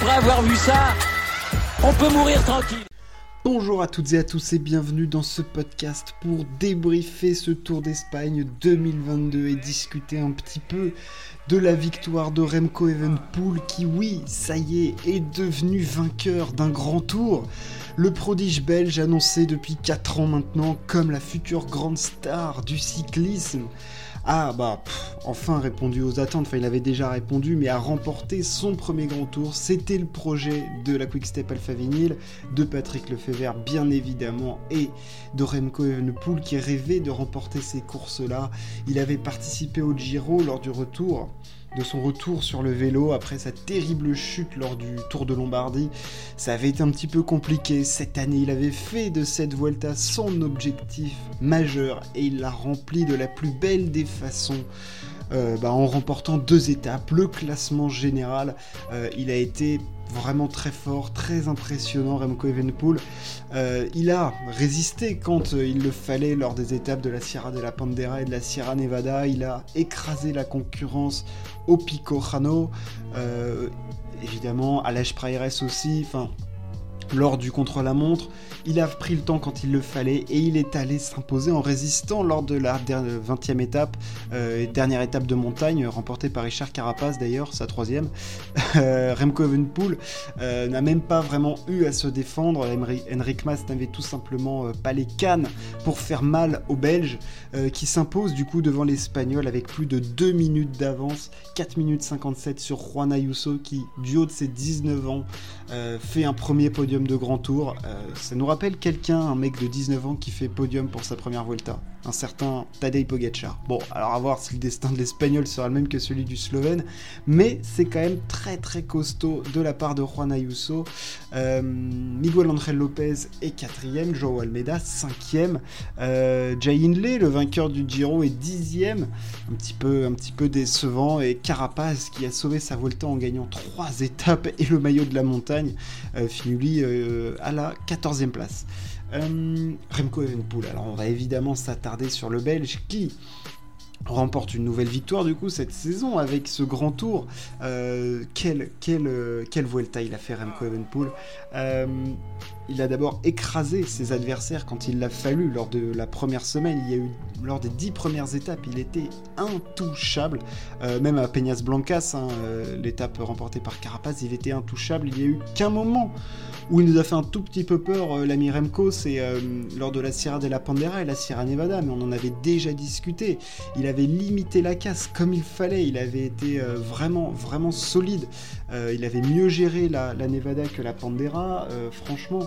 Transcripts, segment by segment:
après avoir vu ça, on peut mourir tranquille. Bonjour à toutes et à tous et bienvenue dans ce podcast pour débriefer ce Tour d'Espagne 2022 et discuter un petit peu de la victoire de Remco Evenpool qui oui, ça y est, est devenu vainqueur d'un grand tour. Le prodige belge annoncé depuis 4 ans maintenant comme la future grande star du cyclisme ah bah enfin répondu aux attentes, enfin il avait déjà répondu, mais a remporté son premier grand tour. C'était le projet de la Quick Step Alpha Vinyl, de Patrick Lefebvre bien évidemment, et de Remco Evenepoel qui rêvait de remporter ces courses-là. Il avait participé au Giro lors du retour de son retour sur le vélo après sa terrible chute lors du Tour de Lombardie. Ça avait été un petit peu compliqué cette année, il avait fait de cette Vuelta son objectif majeur et il l'a rempli de la plus belle des façons. Euh, bah, en remportant deux étapes, le classement général, euh, il a été vraiment très fort, très impressionnant Remco Evenepoel. Euh, il a résisté quand il le fallait lors des étapes de la Sierra de la Pandera et de la Sierra Nevada. Il a écrasé la concurrence au Pico Jano, évidemment à l'Esch aussi. Enfin, lors du contre-la-montre. Il a pris le temps quand il le fallait et il est allé s'imposer en résistant lors de la 20e étape, euh, dernière étape de montagne, remportée par Richard Carapace d'ailleurs, sa troisième. Euh, Remco Evenpool euh, n'a même pas vraiment eu à se défendre. Henrik Mas n'avait tout simplement pas les cannes pour faire mal aux Belges qui s'imposent du coup devant l'Espagnol avec plus de 2 minutes d'avance, 4 minutes 57 sur Juan Ayuso qui, du haut de ses 19 ans, fait un premier podium de grand tour. Euh, ça nous rappelle quelqu'un, un mec de 19 ans qui fait podium pour sa première Vuelta, un certain Tadej Pogacar. Bon, alors à voir si le destin de l'Espagnol sera le même que celui du Slovène, mais c'est quand même très très costaud de la part de Juan Ayuso. Euh, Miguel Angel Lopez est quatrième, Joao Almeida cinquième, euh, Jay Hindley, le vainqueur du Giro, est dixième, un petit peu un petit peu décevant, et Carapaz qui a sauvé sa Vuelta en gagnant trois étapes et le maillot de la montagne, euh, finit lui euh, à la 14e place. Euh, Remco Evenpool, alors on va évidemment s'attarder sur le Belge qui remporte une nouvelle victoire du coup cette saison avec ce grand tour. Euh, quel, quel, quel Vuelta il a fait Remco Evenpool il a d'abord écrasé ses adversaires quand il l'a fallu lors de la première semaine. Il y a eu lors des dix premières étapes, il était intouchable. Euh, même à Peñas Blancas, hein, euh, l'étape remportée par Carapaz, il était intouchable. Il y a eu qu'un moment où il nous a fait un tout petit peu peur, euh, l'ami Remco, c'est lors de la Sierra de la Pandera et la Sierra Nevada, mais on en avait déjà discuté. Il avait limité la casse comme il fallait. Il avait été vraiment, vraiment solide. il avait mieux géré la, Nevada que la Pandera. franchement,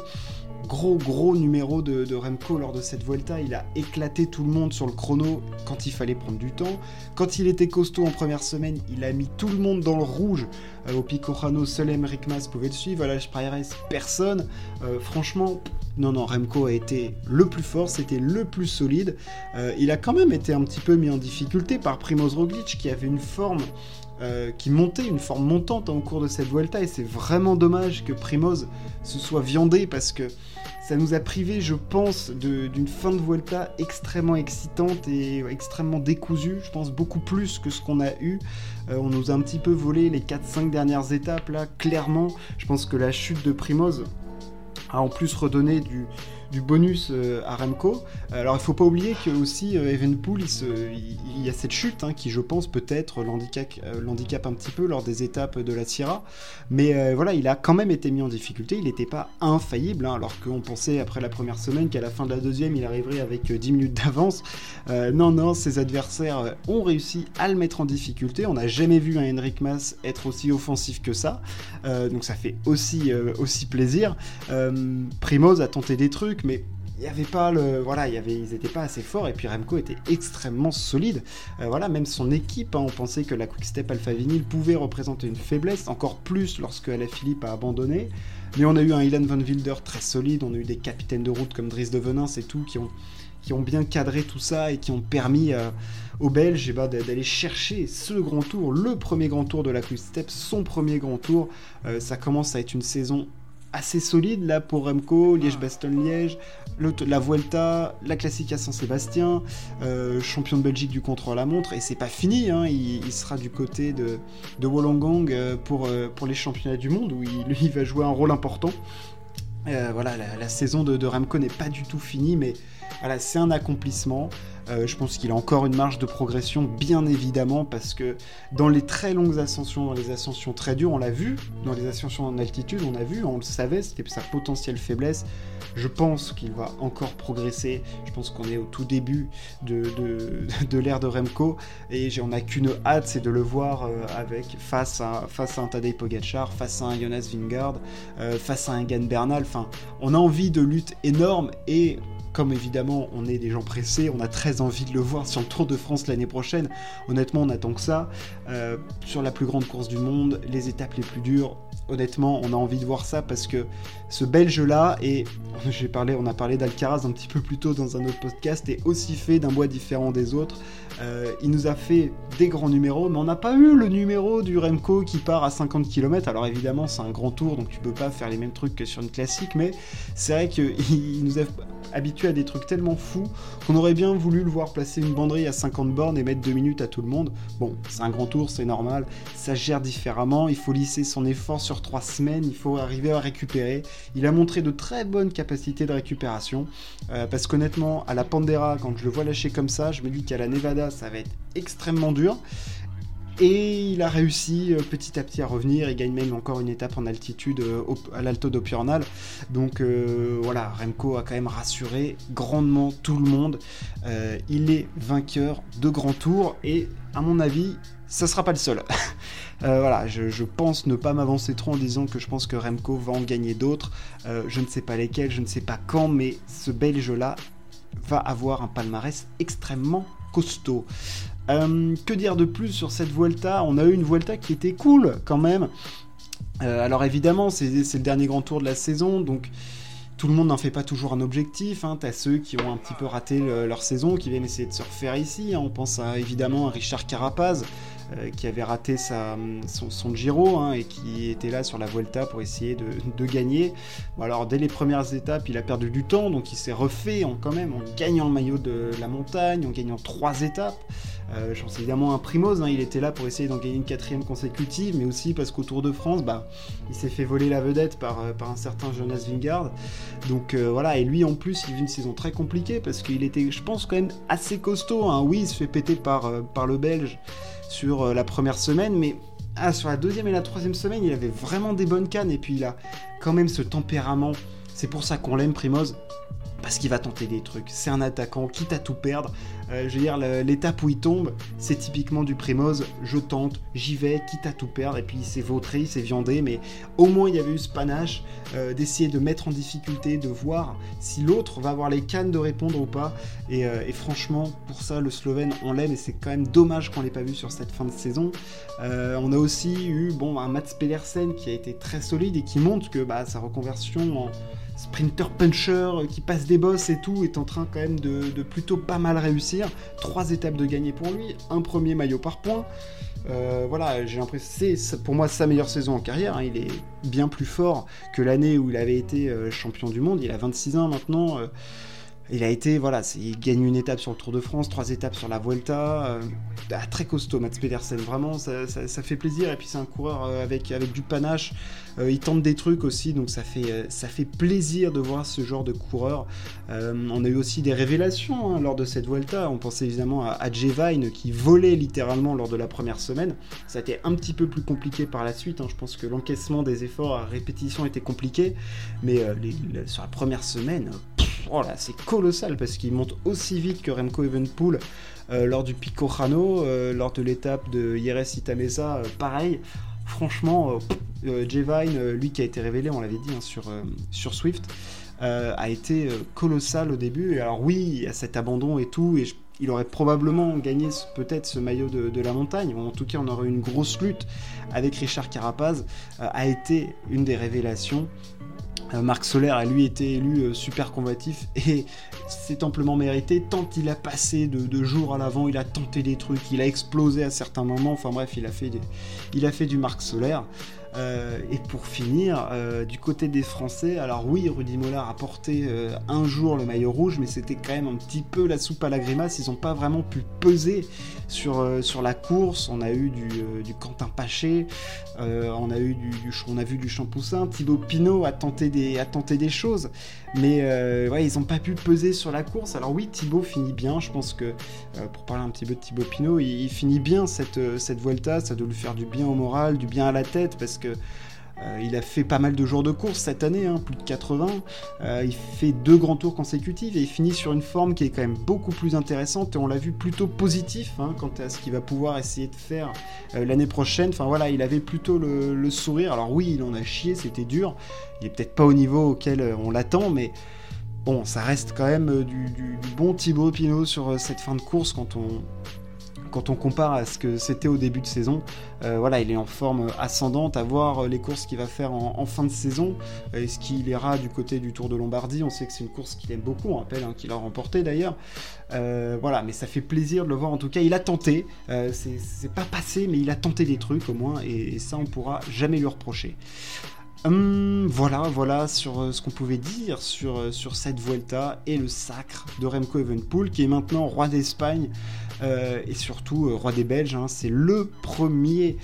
gros gros numéro de, Remco lors de cette Vuelta. Il a éclaté tout le monde sur le chrono quand il fallait prendre du temps. Quand il était costaud en première semaine, il a mis tout le monde dans le rouge. Euh, au Pico Rano, seul Emmerich Mas pouvait le suivre. À la personne. Euh, franchement, non, non, Remco a été le plus fort, c'était le plus solide. Euh, il a quand même été un petit peu mis en difficulté par Primoz Roglic qui avait une forme euh, qui montait, une forme montante au cours de cette Vuelta, et c'est vraiment dommage que Primoz se soit viandé parce que ça nous a privé, je pense, d'une fin de Vuelta extrêmement excitante et extrêmement décousue. Je pense beaucoup plus que ce qu'on a eu. Euh, on nous a un petit peu volé les 4-5 dernières étapes là, clairement. Je pense que la chute de Primoz a en plus redonné du, du bonus euh, à Remco. Alors il faut pas oublier que aussi euh, Evenpool, il, y a cette chute hein, qui, je pense, peut-être l'handicap, euh, un petit peu lors des étapes de la Sierra. Mais voilà, il a quand même été mis en difficulté. Il n'était pas infaillible, hein, alors qu'on pensait après la première semaine qu'à la fin de la deuxième, il arriverait avec 10 minutes d'avance. non, non, ses adversaires ont réussi à le mettre en difficulté. On n'a jamais vu un Henrik Mas être aussi offensif que ça. donc ça fait aussi, aussi plaisir. Primoz a tenté des trucs mais il n'y avait pas le voilà y ils étaient pas assez forts et puis Remco était extrêmement solide euh, voilà même son équipe hein, on pensait que la Quick Step Alpha Vinyl pouvait représenter une faiblesse encore plus lorsque Philippe a abandonné mais on a eu un Ilan Van Wilder très solide on a eu des capitaines de route comme Dries de Venin c'est tout qui ont qui ont bien cadré tout ça et qui ont permis euh, aux Belges eh ben, d'aller chercher ce grand tour, le premier grand tour de la Quick Step, son premier grand tour. Euh, ça commence à être une saison assez solide là pour Remco, Liège-Bastogne-Liège, la Vuelta, la Classique à Saint-Sébastien, euh, champion de Belgique du contre la montre, et c'est pas fini, hein, il, sera du côté de, de Wollongong euh, pour, euh, pour les championnats du monde où il, va jouer un rôle important. voilà, la, saison de, de Remco n'est pas du tout finie, mais voilà, c'est un accomplissement. Euh, je pense qu'il a encore une marge de progression, bien évidemment, parce que dans les très longues ascensions, dans les ascensions très dures, on l'a vu, dans les ascensions en altitude, on a vu, on le savait, c'était sa potentielle faiblesse. Je pense qu'il va encore progresser. Je pense qu'on est au tout début de, de, l'ère de Remco et on n'a qu'une hâte, c'est de le voir euh, avec face à, face à un Tadej Pogacar, face à un Jonas Vingard, euh, face à un Gan Bernal. Enfin, on a envie de lutte énorme et comme évidemment on est des gens pressés, on a très envie de le voir sur le Tour de France l'année prochaine. Honnêtement, on attend que ça. Euh, sur la plus grande course du monde, les étapes les plus dures, honnêtement, on a envie de voir ça parce que ce Belge-là, et j'ai parlé, on a parlé d'Alcaraz un petit peu plus tôt dans un autre podcast, est aussi fait d'un bois différent des autres. Euh, il nous a fait des grands numéros, mais on n'a pas eu le numéro du Remco qui part à 50 km. Alors évidemment, c'est un grand tour, donc tu peux pas faire les mêmes trucs que sur une classique, mais c'est vrai qu'il nous a habitué à des trucs tellement fous qu'on aurait bien voulu le voir placer une banderie à 50 bornes et mettre 2 minutes à tout le monde. Bon, c'est un grand tour, c'est normal, ça gère différemment, il faut lisser son effort sur 3 semaines, il faut arriver à récupérer. Il a montré de très bonnes capacités de récupération, euh, parce qu'honnêtement, à la Pandera, quand je le vois lâcher comme ça, je me dis qu'à la Nevada, ça va être extrêmement dur. Et il a réussi euh, petit à petit à revenir. Il gagne même encore une étape en altitude euh, à l'Alto d'Opiornal. Donc euh, voilà, Remco a quand même rassuré grandement tout le monde. il est vainqueur de grand tour et à mon avis, ça sera pas le seul. voilà, je, pense ne pas m'avancer trop en disant que je pense que Remco va en gagner d'autres. je ne sais pas lesquels, je ne sais pas quand, mais ce Belge-là va avoir un palmarès extrêmement costaud. Euh, que dire de plus sur cette Vuelta? On a eu une Vuelta qui était cool quand même. Euh, alors évidemment, c'est le dernier grand tour de la saison, donc tout le monde n'en fait pas toujours un objectif. Hein. T'as ceux qui ont un petit peu raté leur saison, qui viennent essayer de se refaire ici. Hein. On pense évidemment à Richard Carapaz, euh, qui avait raté son, Giro hein, et qui était là sur la Vuelta pour essayer de, gagner. alors dès les premières étapes, il a perdu du temps, donc il s'est refait en, quand même en gagnant le maillot de la montagne, en gagnant trois étapes. Euh, je pense évidemment un Primoz, hein, il était là pour essayer d'en gagner une quatrième consécutive, mais aussi parce qu'au Tour de France, bah, il s'est fait voler la vedette par, euh, un certain Jonas Vingard. Donc voilà, et lui en plus, il vit une saison très compliquée parce qu'il était, je pense, quand même assez costaud. Hein. Oui, il se fait péter par, le Belge sur euh, la première semaine, mais ah, sur la deuxième et la troisième semaine, il avait vraiment des bonnes cannes, et puis il a quand même ce tempérament. C'est pour ça qu'on l'aime, Primoz parce qu'il va tenter des trucs. C'est un attaquant, quitte à tout perdre. Euh, je veux dire, l'étape où il tombe, c'est typiquement du Primoz. Je tente, j'y vais, quitte à tout perdre. Et puis il s'est vautré, il viandé, mais au moins il y avait eu ce panache euh, d'essayer de mettre en difficulté, de voir si l'autre va avoir les cannes de répondre ou pas. Et, euh, franchement, pour ça, le Slovène, on l'aime et c'est quand même dommage qu'on l'ait pas vu sur cette fin de saison. on a aussi eu bon, un Mats Pedersen qui a été très solide et qui montre que bah, sa reconversion en sprinter puncher euh, qui passe des bosses et tout, est en train quand même de, plutôt pas mal réussir. Trois étapes de gagner pour lui, un premier maillot par point. Euh, voilà, j'ai l'impression c'est pour moi sa meilleure saison en carrière. Hein. Il est bien plus fort que l'année où il avait été euh, champion du monde. Il a 26 ans maintenant. Il a été, voilà, il gagne une étape sur le Tour de France, trois étapes sur la Vuelta. Euh, ah, très costaud, Mats Pedersen, vraiment, ça, fait plaisir. Et puis c'est un coureur euh, avec, avec du panache. Euh, il tente des trucs aussi, donc ça fait, ça fait plaisir de voir ce genre de coureur. on a eu aussi des révélations hein, lors de cette Vuelta. On pensait évidemment à, à qui volait littéralement lors de la première semaine. Ça a été un petit peu plus compliqué par la suite. Hein. Je pense que l'encaissement des efforts à répétition était compliqué. Mais sur la première semaine, là, c'est colossal parce qu'il monte aussi vite que Remco Evenpool euh, lors du Pico Jano, euh, lors de l'étape de Yeres Itamesa, euh, pareil. Franchement, J-Vine, lui qui a été révélé, on l'avait dit hein, sur, sur Swift, a été colossal au début. Et alors oui, il y a cet abandon et tout, et il aurait probablement gagné peut-être ce maillot de, la montagne, en tout cas on aurait eu une grosse lutte avec Richard Carapaz, a été une des révélations. Euh, Marc Solaire a lui été élu euh, super combatif et c'est amplement mérité tant il a passé de, jours à l'avant, il a tenté des trucs, il a explosé à certains moments, enfin bref, il a fait, il a fait du Marc Solaire. Et pour finir, du côté des Français, alors oui, Rudy Mollard a porté un jour le maillot rouge, mais c'était quand même un petit peu la soupe à la grimace. Ils n'ont pas vraiment pu peser sur, sur la course. On a eu du, du Quentin Paché, on a eu du, on a vu du Champoussin. Thibaut Pinot a tenté des, a tenté des choses, mais ouais, ils n'ont pas pu peser sur la course. Alors oui, Thibaut finit bien. Je pense que pour parler un petit peu de Thibaut Pinot, il, il finit bien cette, cette Vuelta. Ça doit lui faire du bien au moral, du bien à la tête, parce que euh, il a fait pas mal de jours de course cette année, hein, plus de 80. Euh, il fait deux grands tours consécutifs et il finit sur une forme qui est quand même beaucoup plus intéressante et on l'a vu plutôt positif hein, quant à ce qu'il va pouvoir essayer de faire euh, l'année prochaine. Enfin voilà, il avait plutôt le, sourire. Alors oui, il en a chié, c'était dur. Il est peut-être pas au niveau auquel on l'attend, mais bon, ça reste quand même du, du bon Thibaut Pinot sur cette fin de course quand on, quand on compare à ce que c'était au début de saison, euh, voilà, il est en forme ascendante. À voir les courses qu'il va faire en, fin de saison. Est-ce qu'il ira du côté du Tour de Lombardie? On sait que c'est une course qu'il aime beaucoup, on rappelle hein, qu'il a remporté d'ailleurs. Euh, voilà, mais ça fait plaisir de le voir. En tout cas, il a tenté. Euh, c'est pas passé, mais il a tenté des trucs au moins, et, ça, on pourra jamais lui reprocher. Hum, voilà, voilà sur euh, ce qu'on pouvait dire sur, euh, sur cette Vuelta et le sacre de Remco Evenpool qui est maintenant roi d'Espagne euh, et surtout roi des Belges. Hein. C'est le premier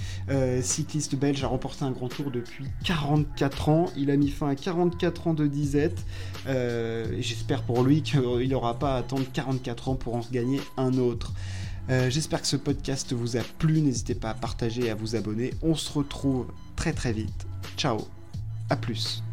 cycliste belge à remporter un grand tour depuis 44 ans. Il a mis fin à 44 ans de disette et j'espère pour lui qu'il n'aura pas à attendre 44 ans pour en gagner un autre. J'espère que ce podcast vous a plu. N'hésitez pas à partager et à vous abonner. On se retrouve très très vite. Ciao a plus.